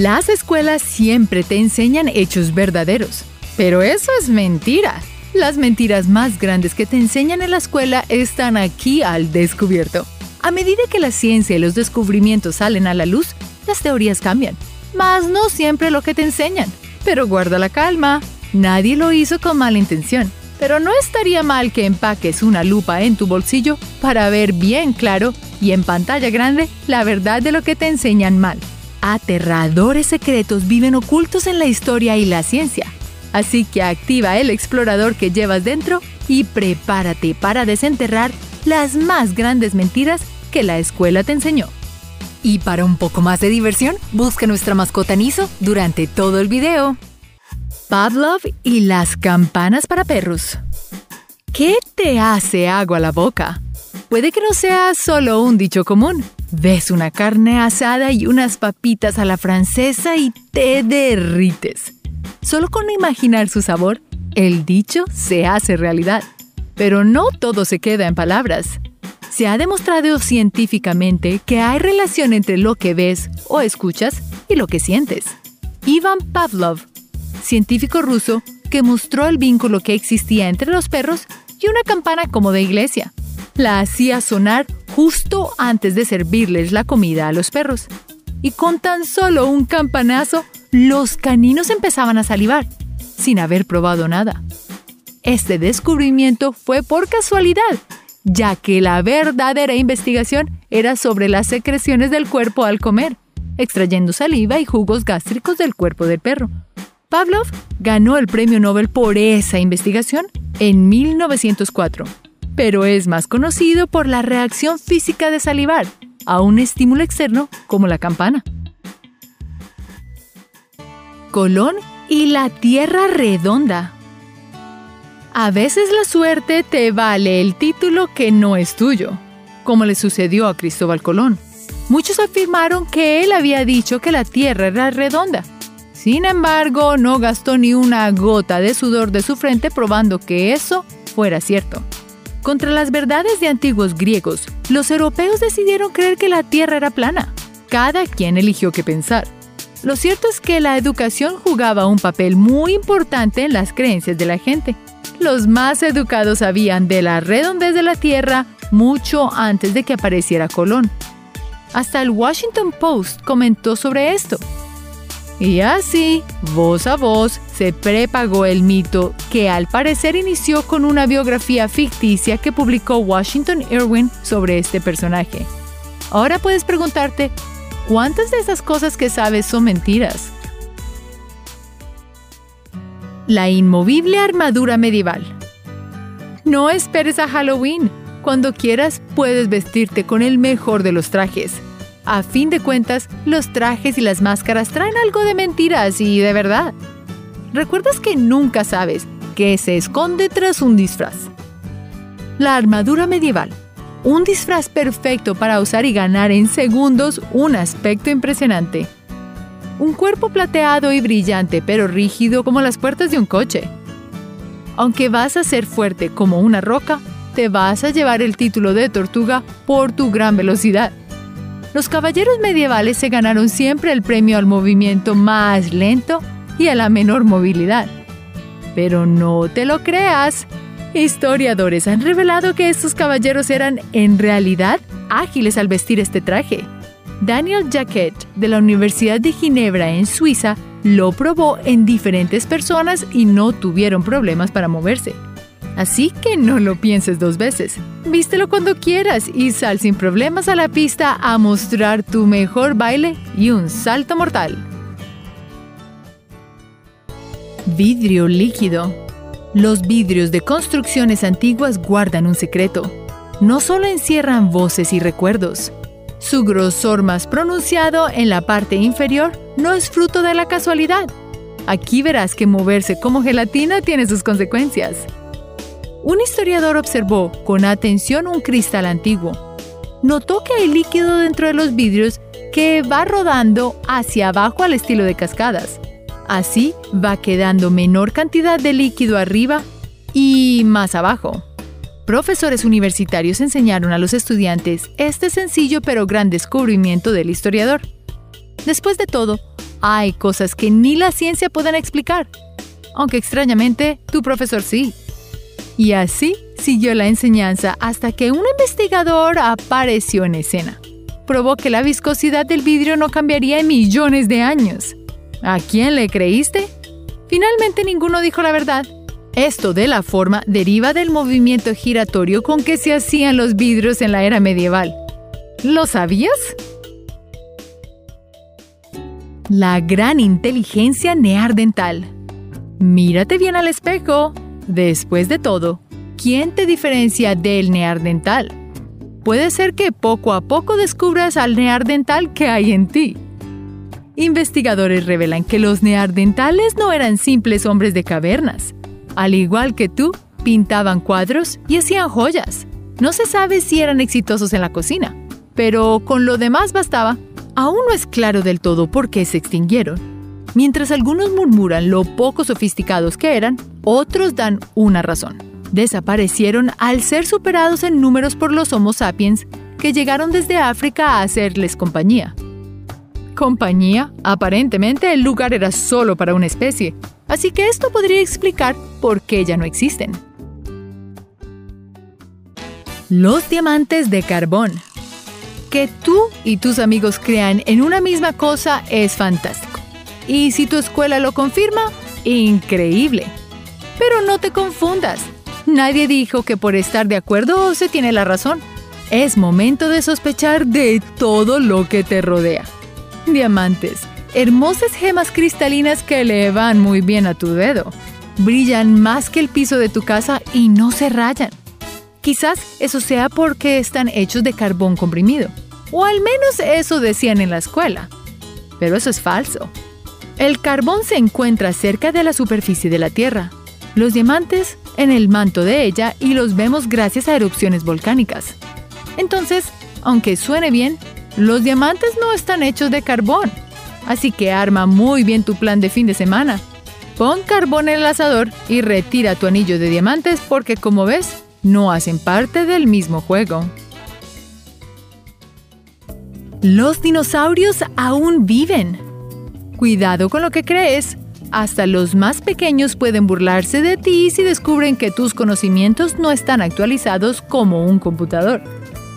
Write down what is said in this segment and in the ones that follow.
Las escuelas siempre te enseñan hechos verdaderos, pero eso es mentira. Las mentiras más grandes que te enseñan en la escuela están aquí al descubierto. A medida que la ciencia y los descubrimientos salen a la luz, las teorías cambian, mas no siempre lo que te enseñan. Pero guarda la calma, nadie lo hizo con mala intención. Pero no estaría mal que empaques una lupa en tu bolsillo para ver bien claro y en pantalla grande la verdad de lo que te enseñan mal aterradores secretos viven ocultos en la historia y la ciencia. Así que activa el explorador que llevas dentro y prepárate para desenterrar las más grandes mentiras que la escuela te enseñó. Y para un poco más de diversión, busca nuestra mascota Niso durante todo el video. Pavlov y las campanas para perros. ¿Qué te hace agua la boca? Puede que no sea solo un dicho común. Ves una carne asada y unas papitas a la francesa y te derrites. Solo con imaginar su sabor, el dicho se hace realidad. Pero no todo se queda en palabras. Se ha demostrado científicamente que hay relación entre lo que ves o escuchas y lo que sientes. Ivan Pavlov, científico ruso que mostró el vínculo que existía entre los perros y una campana como de iglesia la hacía sonar justo antes de servirles la comida a los perros. Y con tan solo un campanazo, los caninos empezaban a salivar, sin haber probado nada. Este descubrimiento fue por casualidad, ya que la verdadera investigación era sobre las secreciones del cuerpo al comer, extrayendo saliva y jugos gástricos del cuerpo del perro. Pavlov ganó el premio Nobel por esa investigación en 1904 pero es más conocido por la reacción física de salivar a un estímulo externo como la campana. Colón y la Tierra redonda. A veces la suerte te vale el título que no es tuyo, como le sucedió a Cristóbal Colón. Muchos afirmaron que él había dicho que la Tierra era redonda. Sin embargo, no gastó ni una gota de sudor de su frente probando que eso fuera cierto. Contra las verdades de antiguos griegos, los europeos decidieron creer que la Tierra era plana. Cada quien eligió qué pensar. Lo cierto es que la educación jugaba un papel muy importante en las creencias de la gente. Los más educados sabían de la redondez de la Tierra mucho antes de que apareciera Colón. Hasta el Washington Post comentó sobre esto. Y así, voz a voz, se prepagó el mito que al parecer inició con una biografía ficticia que publicó Washington Irwin sobre este personaje. Ahora puedes preguntarte, ¿cuántas de esas cosas que sabes son mentiras? La inmovible armadura medieval. No esperes a Halloween. Cuando quieras puedes vestirte con el mejor de los trajes a fin de cuentas, los trajes y las máscaras traen algo de mentiras y de verdad. ¿Recuerdas que nunca sabes qué se esconde tras un disfraz? La armadura medieval. Un disfraz perfecto para usar y ganar en segundos un aspecto impresionante. Un cuerpo plateado y brillante pero rígido como las puertas de un coche. Aunque vas a ser fuerte como una roca, te vas a llevar el título de tortuga por tu gran velocidad. Los caballeros medievales se ganaron siempre el premio al movimiento más lento y a la menor movilidad. Pero no te lo creas. Historiadores han revelado que estos caballeros eran, en realidad, ágiles al vestir este traje. Daniel Jacquet, de la Universidad de Ginebra en Suiza, lo probó en diferentes personas y no tuvieron problemas para moverse. Así que no lo pienses dos veces. Vístelo cuando quieras y sal sin problemas a la pista a mostrar tu mejor baile y un salto mortal. Vidrio líquido. Los vidrios de construcciones antiguas guardan un secreto. No solo encierran voces y recuerdos. Su grosor más pronunciado en la parte inferior no es fruto de la casualidad. Aquí verás que moverse como gelatina tiene sus consecuencias. Un historiador observó con atención un cristal antiguo. Notó que hay líquido dentro de los vidrios que va rodando hacia abajo al estilo de cascadas. Así va quedando menor cantidad de líquido arriba y más abajo. Profesores universitarios enseñaron a los estudiantes este sencillo pero gran descubrimiento del historiador. Después de todo, hay cosas que ni la ciencia pueden explicar. Aunque extrañamente, tu profesor sí. Y así siguió la enseñanza hasta que un investigador apareció en escena. Probó que la viscosidad del vidrio no cambiaría en millones de años. ¿A quién le creíste? Finalmente ninguno dijo la verdad. Esto de la forma deriva del movimiento giratorio con que se hacían los vidrios en la era medieval. ¿Lo sabías? La gran inteligencia neardental. Mírate bien al espejo. Después de todo, ¿quién te diferencia del neardental? Puede ser que poco a poco descubras al neardental que hay en ti. Investigadores revelan que los neardentales no eran simples hombres de cavernas. Al igual que tú, pintaban cuadros y hacían joyas. No se sabe si eran exitosos en la cocina, pero con lo demás bastaba. Aún no es claro del todo por qué se extinguieron. Mientras algunos murmuran lo poco sofisticados que eran, otros dan una razón. Desaparecieron al ser superados en números por los Homo sapiens que llegaron desde África a hacerles compañía. Compañía, aparentemente el lugar era solo para una especie, así que esto podría explicar por qué ya no existen. Los diamantes de carbón que tú y tus amigos crean en una misma cosa es fantástico. Y si tu escuela lo confirma, increíble. Pero no te confundas. Nadie dijo que por estar de acuerdo se tiene la razón. Es momento de sospechar de todo lo que te rodea. Diamantes, hermosas gemas cristalinas que le van muy bien a tu dedo. Brillan más que el piso de tu casa y no se rayan. Quizás eso sea porque están hechos de carbón comprimido. O al menos eso decían en la escuela. Pero eso es falso. El carbón se encuentra cerca de la superficie de la Tierra. Los diamantes en el manto de ella y los vemos gracias a erupciones volcánicas. Entonces, aunque suene bien, los diamantes no están hechos de carbón. Así que arma muy bien tu plan de fin de semana. Pon carbón en el asador y retira tu anillo de diamantes porque como ves, no hacen parte del mismo juego. Los dinosaurios aún viven. Cuidado con lo que crees. Hasta los más pequeños pueden burlarse de ti si descubren que tus conocimientos no están actualizados como un computador.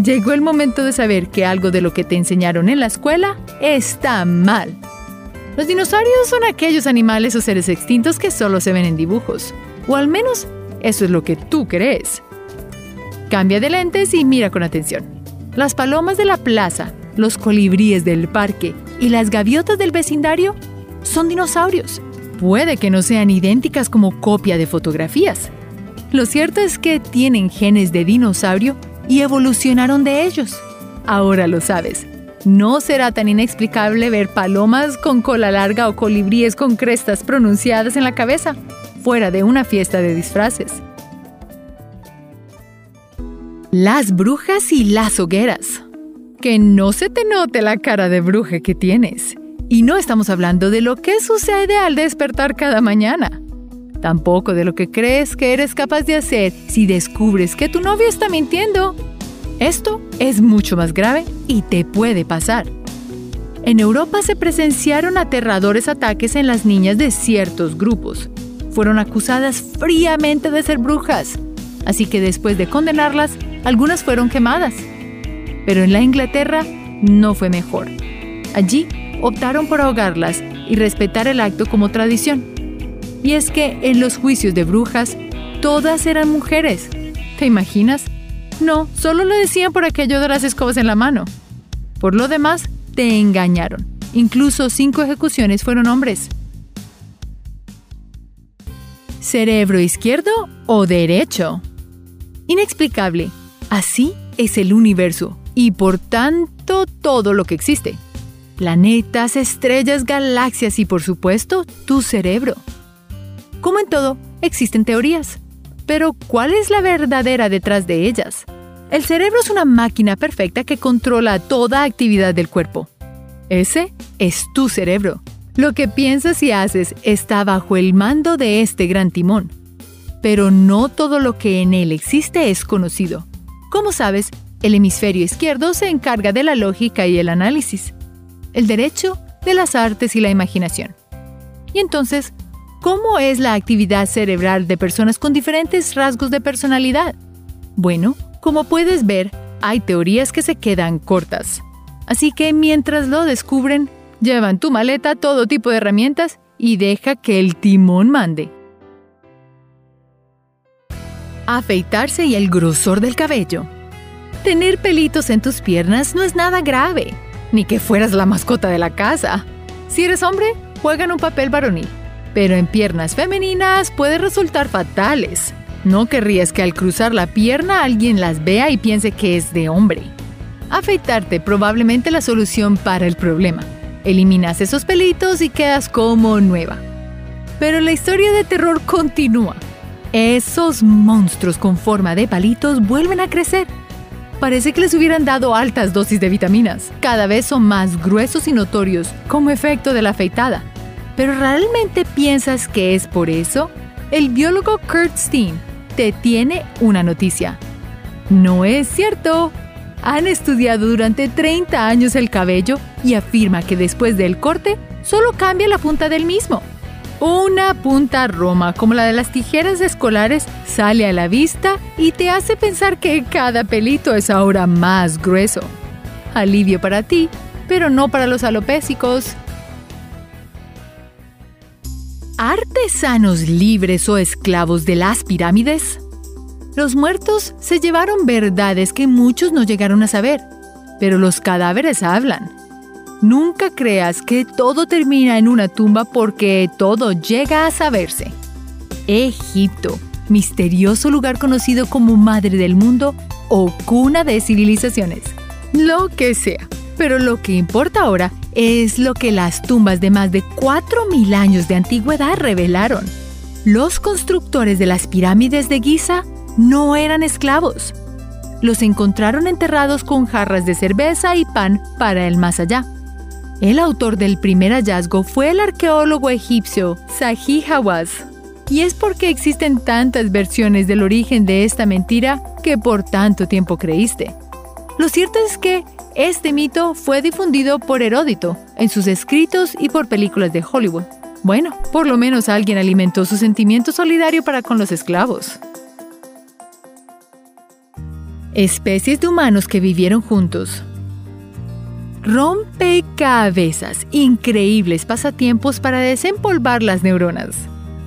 Llegó el momento de saber que algo de lo que te enseñaron en la escuela está mal. Los dinosaurios son aquellos animales o seres extintos que solo se ven en dibujos. O al menos eso es lo que tú crees. Cambia de lentes y mira con atención. Las palomas de la plaza, los colibríes del parque y las gaviotas del vecindario son dinosaurios. Puede que no sean idénticas como copia de fotografías. Lo cierto es que tienen genes de dinosaurio y evolucionaron de ellos. Ahora lo sabes. No será tan inexplicable ver palomas con cola larga o colibríes con crestas pronunciadas en la cabeza, fuera de una fiesta de disfraces. Las brujas y las hogueras. Que no se te note la cara de bruja que tienes. Y no estamos hablando de lo que sucede al despertar cada mañana. Tampoco de lo que crees que eres capaz de hacer si descubres que tu novio está mintiendo. Esto es mucho más grave y te puede pasar. En Europa se presenciaron aterradores ataques en las niñas de ciertos grupos. Fueron acusadas fríamente de ser brujas, así que después de condenarlas, algunas fueron quemadas. Pero en la Inglaterra no fue mejor. Allí optaron por ahogarlas y respetar el acto como tradición. Y es que en los juicios de brujas, todas eran mujeres. ¿Te imaginas? No, solo lo decían por aquello de las escobas en la mano. Por lo demás, te engañaron. Incluso cinco ejecuciones fueron hombres. ¿Cerebro izquierdo o derecho? Inexplicable. Así es el universo y por tanto todo lo que existe. Planetas, estrellas, galaxias y por supuesto tu cerebro. Como en todo, existen teorías. Pero ¿cuál es la verdadera detrás de ellas? El cerebro es una máquina perfecta que controla toda actividad del cuerpo. Ese es tu cerebro. Lo que piensas y haces está bajo el mando de este gran timón. Pero no todo lo que en él existe es conocido. Como sabes, el hemisferio izquierdo se encarga de la lógica y el análisis. El derecho de las artes y la imaginación. Y entonces, ¿cómo es la actividad cerebral de personas con diferentes rasgos de personalidad? Bueno, como puedes ver, hay teorías que se quedan cortas. Así que mientras lo descubren, llevan tu maleta todo tipo de herramientas y deja que el timón mande. Afeitarse y el grosor del cabello. Tener pelitos en tus piernas no es nada grave, ni que fueras la mascota de la casa. Si eres hombre, juegan un papel varonil, pero en piernas femeninas puede resultar fatales. No querrías que al cruzar la pierna alguien las vea y piense que es de hombre. Afeitarte probablemente la solución para el problema. Eliminas esos pelitos y quedas como nueva. Pero la historia de terror continúa. Esos monstruos con forma de palitos vuelven a crecer. Parece que les hubieran dado altas dosis de vitaminas. Cada vez son más gruesos y notorios como efecto de la afeitada. ¿Pero realmente piensas que es por eso? El biólogo Kurt Steen te tiene una noticia. No es cierto. Han estudiado durante 30 años el cabello y afirma que después del corte solo cambia la punta del mismo. Una punta roma como la de las tijeras escolares sale a la vista y te hace pensar que cada pelito es ahora más grueso. Alivio para ti, pero no para los alopésicos. ¿Artesanos libres o esclavos de las pirámides? Los muertos se llevaron verdades que muchos no llegaron a saber, pero los cadáveres hablan. Nunca creas que todo termina en una tumba porque todo llega a saberse. Egipto, misterioso lugar conocido como Madre del Mundo o cuna de civilizaciones. Lo que sea. Pero lo que importa ahora es lo que las tumbas de más de 4.000 años de antigüedad revelaron. Los constructores de las pirámides de Giza no eran esclavos. Los encontraron enterrados con jarras de cerveza y pan para el más allá. El autor del primer hallazgo fue el arqueólogo egipcio Zahi Hawass. Y es porque existen tantas versiones del origen de esta mentira que por tanto tiempo creíste. Lo cierto es que este mito fue difundido por Heródito en sus escritos y por películas de Hollywood. Bueno, por lo menos alguien alimentó su sentimiento solidario para con los esclavos. Especies de humanos que vivieron juntos. Rompecabezas, increíbles pasatiempos para desempolvar las neuronas.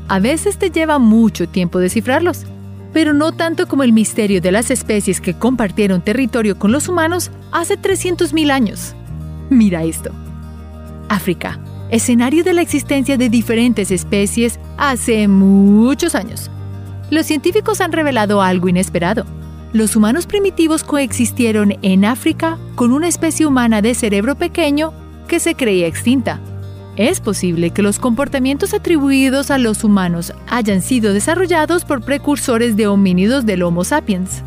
A veces te lleva mucho tiempo descifrarlos, pero no tanto como el misterio de las especies que compartieron territorio con los humanos hace 300.000 años. Mira esto. África, escenario de la existencia de diferentes especies hace muchos años. Los científicos han revelado algo inesperado los humanos primitivos coexistieron en África con una especie humana de cerebro pequeño que se creía extinta. Es posible que los comportamientos atribuidos a los humanos hayan sido desarrollados por precursores de homínidos del Homo sapiens.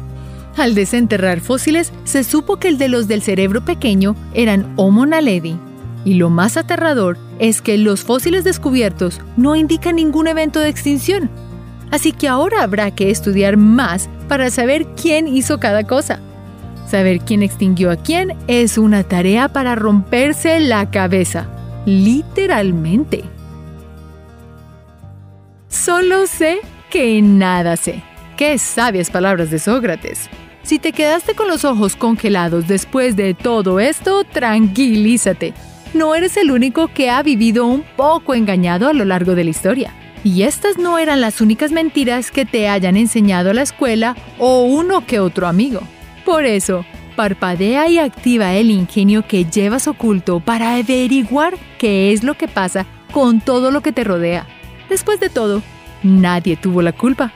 Al desenterrar fósiles, se supo que el de los del cerebro pequeño eran Homo naledi. Y lo más aterrador es que los fósiles descubiertos no indican ningún evento de extinción, Así que ahora habrá que estudiar más para saber quién hizo cada cosa. Saber quién extinguió a quién es una tarea para romperse la cabeza, literalmente. Solo sé que nada sé. Qué sabias palabras de Sócrates. Si te quedaste con los ojos congelados después de todo esto, tranquilízate. No eres el único que ha vivido un poco engañado a lo largo de la historia. Y estas no eran las únicas mentiras que te hayan enseñado la escuela o uno que otro amigo. Por eso, parpadea y activa el ingenio que llevas oculto para averiguar qué es lo que pasa con todo lo que te rodea. Después de todo, nadie tuvo la culpa.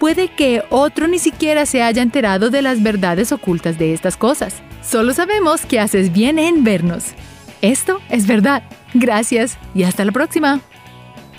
Puede que otro ni siquiera se haya enterado de las verdades ocultas de estas cosas. Solo sabemos que haces bien en vernos. Esto es verdad. Gracias y hasta la próxima.